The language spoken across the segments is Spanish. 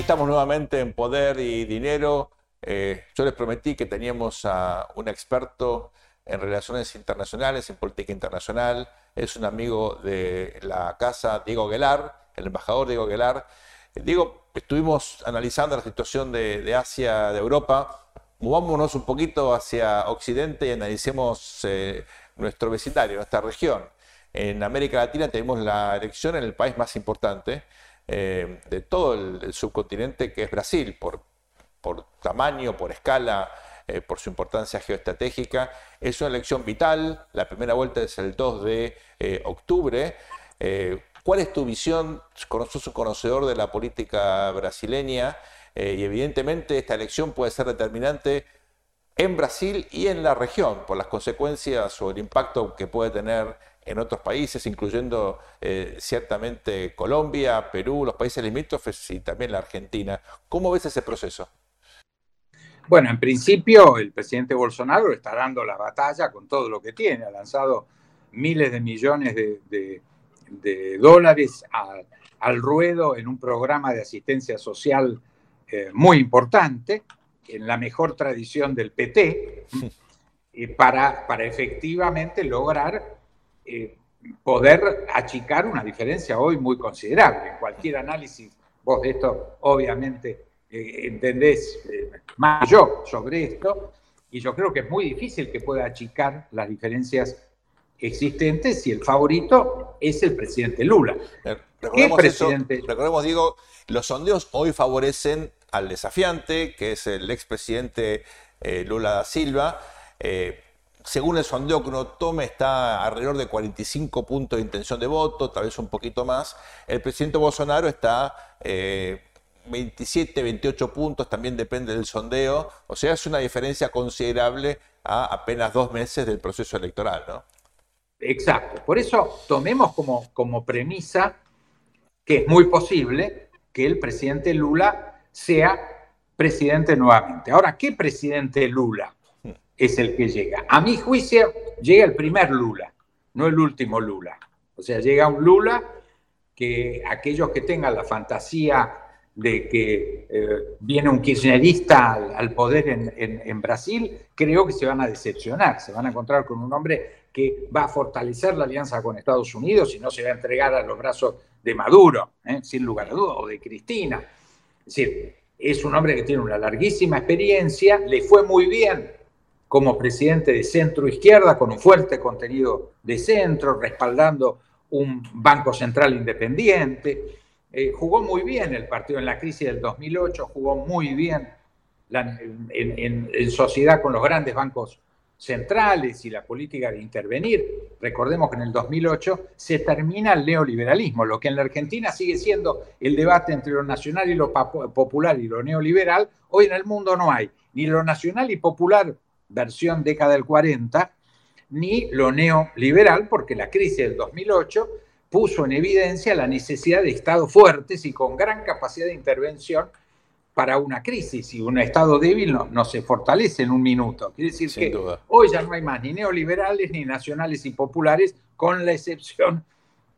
Estamos nuevamente en Poder y Dinero. Eh, yo les prometí que teníamos a un experto en relaciones internacionales, en política internacional. Es un amigo de la casa, Diego Aguilar, el embajador Diego Aguilar. Eh, Diego, estuvimos analizando la situación de, Asia, de Europa. Movámonos un poquito hacia Occidente y analicemos eh, nuestro vecindario, nuestra región. En América Latina tenemos la elección en el país más importante, eh, de todo el, subcontinente que es Brasil, por, por tamaño, por escala, eh, por su importancia geoestratégica. Es una elección vital, la primera vuelta es el 2 de eh, octubre. ¿Cuál es tu visión? Sos un conocedor de la política brasileña y evidentemente esta elección puede ser determinante en Brasil y en la región por las consecuencias o el impacto que puede tener en otros países, incluyendo eh, ciertamente Colombia, Perú, los países limítrofes y también la Argentina. ¿Cómo ves ese proceso? Bueno, en principio el presidente Bolsonaro está dando la batalla con todo lo que tiene. Ha lanzado miles de millones de, dólares al ruedo en un programa de asistencia social eh, muy importante, en la mejor tradición del PT, para, para efectivamente lograr eh, poder achicar una diferencia hoy muy considerable. En cualquier análisis, vos de esto obviamente eh, entendés eh, más yo sobre esto, y yo creo que es muy difícil que pueda achicar las diferencias existentes si el favorito es el presidente Lula. Recordemos, presidente? recordemos, digo, los sondeos hoy favorecen al desafiante, que es el expresidente Lula da Silva según el sondeo que uno tome, está alrededor de 45 puntos de intención de voto, tal vez un poquito más. El presidente Bolsonaro está 27, eh, 28 puntos, también depende del sondeo. O sea, es una diferencia considerable a apenas dos meses del proceso electoral, ¿no? Exacto. Por eso tomemos como, como premisa que es muy posible que el presidente Lula sea presidente nuevamente. Ahora, ¿qué presidente Lula? Es el que llega. A mi juicio, llega el primer Lula, no el último Lula. O sea, llega un Lula que aquellos que tengan la fantasía de que eh, viene un kirchnerista al, poder en, Brasil, creo que se van a decepcionar, se van a encontrar con un hombre que va a fortalecer la alianza con Estados Unidos y no se va a entregar a los brazos de Maduro, ¿eh? sin lugar a dudas, o de Cristina. Es decir, es un hombre que tiene una larguísima experiencia, le fue muy bien como presidente de centro izquierda con un fuerte contenido de centro, respaldando un banco central independiente. Eh, jugó muy bien el partido en la crisis del 2008, jugó muy bien en, sociedad con los grandes bancos centrales y la política de intervenir. Recordemos que en el 2008 se termina el neoliberalismo, lo que en la Argentina sigue siendo el debate entre lo nacional y lo popular y lo neoliberal, hoy en el mundo no hay ni lo nacional y popular versión década del 40, ni lo neoliberal, porque la crisis del 2008 puso en evidencia la necesidad de estados fuertes y con gran capacidad de intervención para una crisis. Y un estado débil no, se fortalece en un minuto. Quiere decir que hoy ya no hay más ni neoliberales, ni nacionales y populares, con la excepción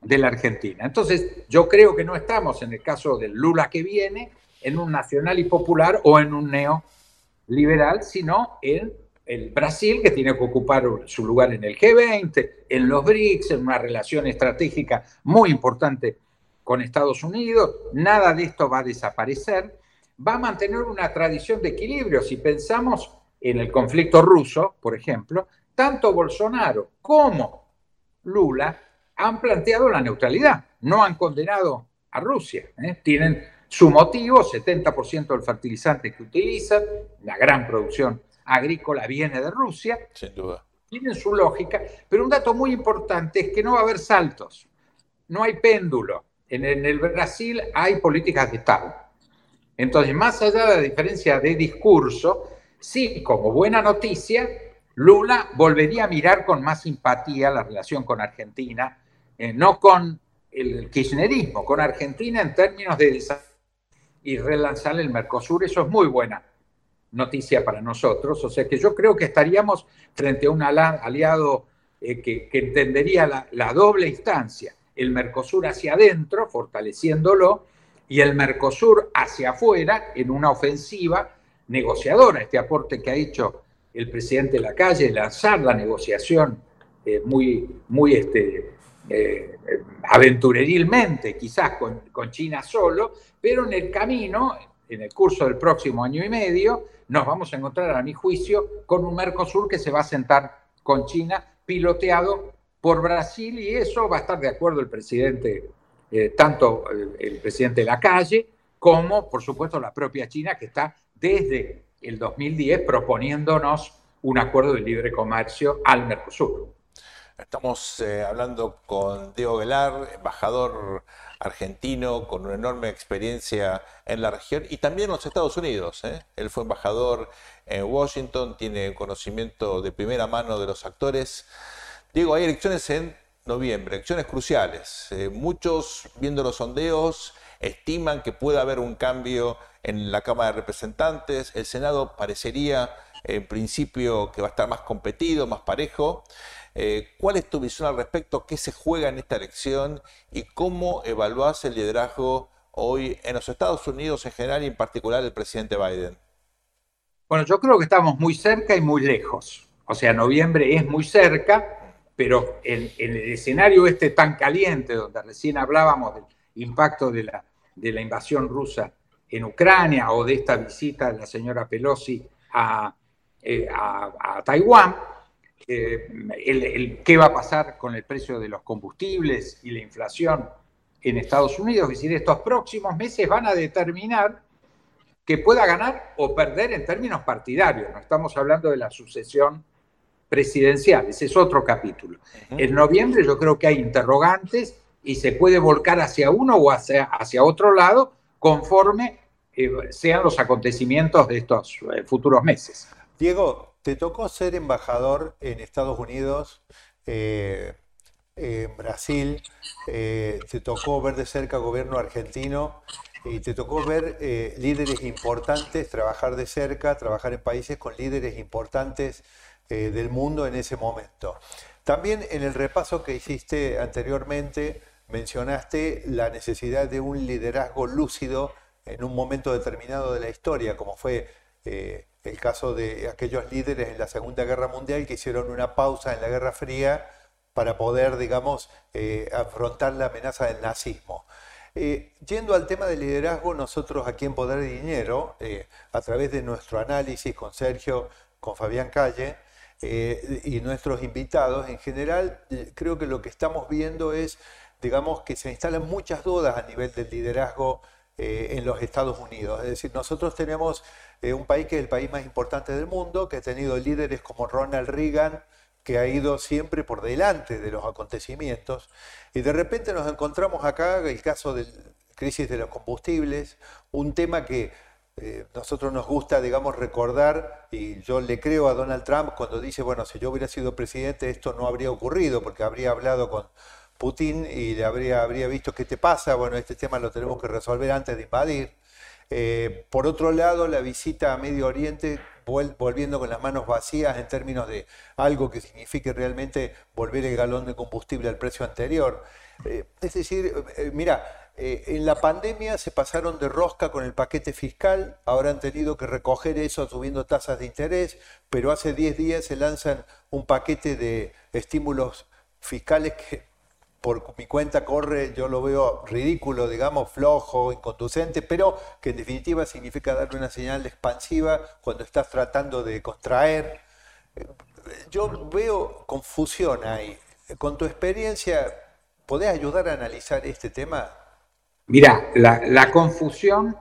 de la Argentina. Entonces, yo creo que no estamos en el caso del Lula que viene, en un nacional y popular o en un neoliberal, sino en el Brasil, que tiene que ocupar su lugar en el G20, en los BRICS, en una relación estratégica muy importante con Estados Unidos. Nada de esto va a desaparecer. Va a mantener una tradición de equilibrio. Si pensamos en el conflicto ruso, por ejemplo, tanto Bolsonaro como Lula han planteado la neutralidad, no han condenado a Rusia. ¿eh? Tienen su motivo, 70% del fertilizante que utilizan, la gran producción agrícola viene de Rusia. Sin duda. Tienen su lógica, pero un dato muy importante es que no va a haber saltos, no hay péndulo. En, el Brasil hay políticas de Estado. Entonces, más allá de la diferencia de discurso, sí, como buena noticia, Lula volvería a mirar con más simpatía la relación con Argentina, eh, no con el kirchnerismo, con Argentina en términos de desarrollo y relanzar el Mercosur. Eso es muy buena noticia para nosotros. O sea que yo creo que estaríamos frente a un aliado eh, que, entendería la doble instancia, el Mercosur hacia adentro, fortaleciéndolo, y el Mercosur hacia afuera en una ofensiva negociadora. Este aporte que ha hecho el presidente de la calle, lanzar la negociación eh, muy, muy este, eh, aventurerilmente, quizás con China solo, pero en el camino, en el curso del próximo año y medio, nos vamos a encontrar, a mi juicio, con un Mercosur que se va a sentar con China, piloteado por Brasil, y eso va a estar de acuerdo el presidente eh, tanto el, presidente de la calle como, por supuesto, la propia China, que está desde el 2010 proponiéndonos un acuerdo de libre comercio al Mercosur. Estamos eh, hablando con Diego Velar, embajador argentino con una enorme experiencia en la región y también en los Estados Unidos. ¿eh? Él fue embajador en Washington, tiene conocimiento de primera mano de los actores. Diego, hay elecciones en noviembre, elecciones cruciales. Eh, muchos, viendo los sondeos, estiman que puede haber un cambio en la Cámara de Representantes. El Senado parecería, en principio, que va a estar más competido, más parejo. Eh, ¿Cuál es tu visión al respecto? ¿Qué se juega en esta elección? ¿Y cómo evaluás el liderazgo hoy en los Estados Unidos en general y en particular el presidente Biden? Bueno, yo creo que estamos muy cerca y muy lejos. O sea, noviembre es muy cerca, pero en, el escenario este tan caliente, donde recién hablábamos del impacto de la, invasión rusa en Ucrania o de esta visita de la señora Pelosi a, eh, Taiwán, eh, qué va a pasar con el precio de los combustibles y la inflación en Estados Unidos. Es decir, estos próximos meses van a determinar que pueda ganar o perder en términos partidarios. No estamos hablando de la sucesión presidencial, ese es otro capítulo. En noviembre yo creo que hay interrogantes y se puede volcar hacia uno o hacia, hacia otro lado conforme eh, sean los acontecimientos de estos eh, futuros meses. Diego, te tocó ser embajador en Estados Unidos, eh, en Brasil, te tocó ver de cerca gobierno argentino y te tocó ver líderes importantes, trabajar de cerca, trabajar en países con líderes importantes eh, del mundo en ese momento. También en el repaso que hiciste anteriormente mencionaste la necesidad de un liderazgo lúcido en un momento determinado de la historia, como fue eh, el caso de aquellos líderes en la Segunda Guerra Mundial que hicieron una pausa en la Guerra Fría para poder, digamos, eh, afrontar la amenaza del nazismo. yendo al tema del liderazgo, nosotros aquí en Poder y Dinero, a través de nuestro análisis con Sergio, con Fabián Calle, eh, y nuestros invitados, en general eh, creo que lo que estamos viendo es, digamos, que se instalan muchas dudas a nivel del liderazgo eh, en los Estados Unidos. Es decir, nosotros tenemos un país que es el país más importante del mundo, que ha tenido líderes como Ronald Reagan, que ha ido siempre por delante de los acontecimientos, y de repente nos encontramos acá el caso de crisis de los combustibles, un tema que eh, nosotros nos gusta, digamos, recordar, y yo le creo a Donald Trump cuando dice, bueno, si yo hubiera sido presidente esto no habría ocurrido, porque habría hablado con Putin y le habría, habría visto qué te pasa, bueno, este tema lo tenemos que resolver antes de invadir. Eh, por otro lado, la visita a Medio Oriente, volviendo con las manos vacías en términos de algo que signifique realmente volver el galón de combustible al precio anterior. Eh, es decir, mira, eh, en la pandemia se pasaron de rosca con el paquete fiscal, ahora han tenido que recoger eso subiendo tasas de interés, pero hace 10 días se lanzan un paquete de estímulos fiscales que por mi cuenta corre, yo lo veo ridículo, digamos, flojo, inconducente, pero que en definitiva significa darle una señal expansiva cuando estás tratando de contraer. Eh, yo veo confusión ahí. Con tu experiencia, ¿podés ayudar a analizar este tema? Mira, la, confusión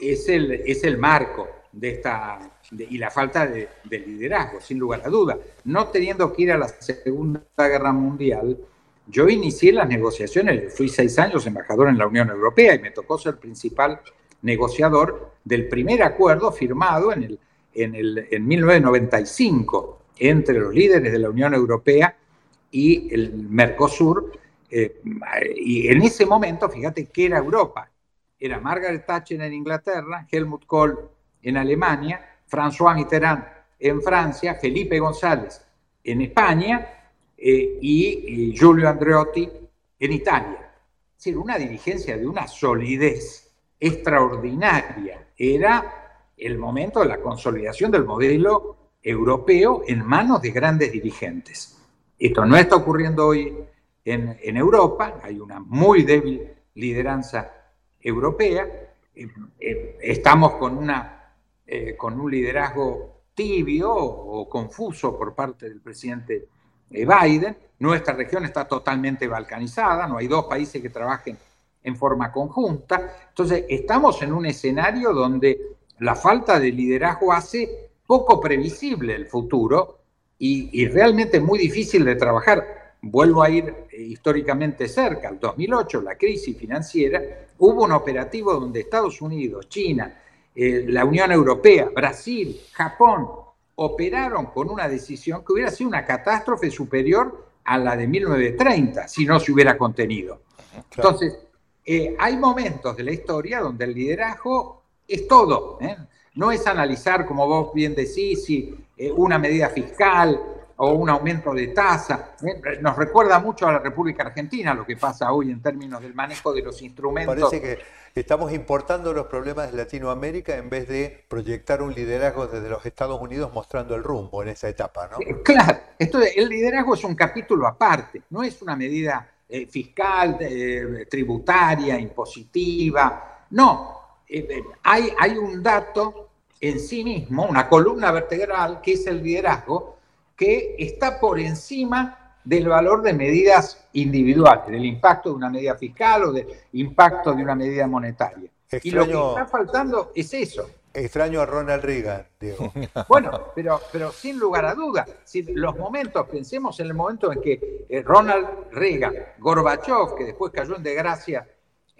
es el, es el marco de esta y la falta de, liderazgo, sin lugar a duda. No teniendo que ir a la Segunda Guerra Mundial, yo inicié las negociaciones, fui seis años embajador en la Unión Europea y me tocó ser principal negociador del primer acuerdo firmado en, el, en, el, en 1995 entre los líderes de la Unión Europea y el Mercosur. Eh, y en ese momento, fíjate que era Europa. Era Margaret Thatcher en Inglaterra, Helmut Kohl en Alemania, François Mitterrand en Francia, Felipe González en España eh, y, y Giulio Andreotti en Italia. Es decir, una dirigencia de una solidez extraordinaria. Era el momento de la consolidación del modelo europeo en manos de grandes dirigentes. Esto no está ocurriendo hoy en, Europa, hay una muy débil lideranza europea, eh, eh, estamos con, una, eh, con un liderazgo tibio o, confuso por parte del presidente Biden, nuestra región está totalmente balcanizada, no hay dos países que trabajen en forma conjunta, entonces estamos en un escenario donde la falta de liderazgo hace poco previsible el futuro y, realmente muy difícil de trabajar. Vuelvo a ir eh, históricamente cerca, al 2008, la crisis financiera, hubo un operativo donde Estados Unidos, China, eh, la Unión Europea, Brasil, Japón, operaron con una decisión que hubiera sido una catástrofe superior a la de 1930 si no se hubiera contenido. Entonces, eh, hay momentos de la historia donde el liderazgo es todo. No es analizar, como vos bien decís, si eh, una medida fiscal o un aumento de tasa. Eh, nos recuerda mucho a la República Argentina lo que pasa hoy en términos del manejo de los instrumentos. Parece que estamos importando los problemas de Latinoamérica en vez de proyectar un liderazgo desde los Estados Unidos mostrando el rumbo en esa etapa, ¿no? Eh, claro, esto, el liderazgo es un capítulo aparte, no es una medida fiscal, tributaria, impositiva, no, eh, eh, hay, hay un dato en sí mismo, una columna vertebral, que es el liderazgo, que está por encima del valor de medidas individuales, del impacto de una medida fiscal o del impacto de una medida monetaria. y lo que está faltando es eso. Extraño a Ronald Reagan, Diego. Bueno, pero, pero sin lugar a dudas, si los momentos, pensemos en el momento en que eh, Ronald Reagan, Gorbachev, que después cayó en desgracia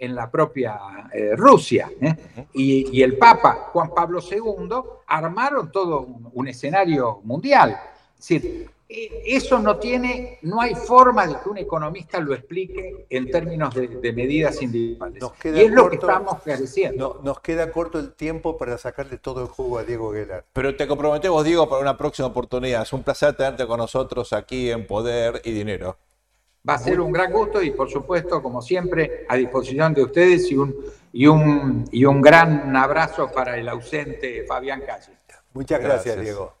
en la propia eh, Rusia. ¿eh? Y, el Papa Juan Pablo II armaron todo un, escenario mundial. Es decir, e, eso no tiene, no hay forma de que un economista lo explique en términos de, medidas individuales. y es lo que estamos careciendo. nos queda corto el tiempo para sacarle todo el jugo a Diego Guelar. Pero te comprometemos, Diego, para una próxima oportunidad. Es un placer tenerte con nosotros aquí en Poder y Dinero. Va a ser un gran gusto y por supuesto, como siempre, a disposición de ustedes y un, y un, y un gran abrazo para el ausente Fabián Calle. Muchas gracias, Diego.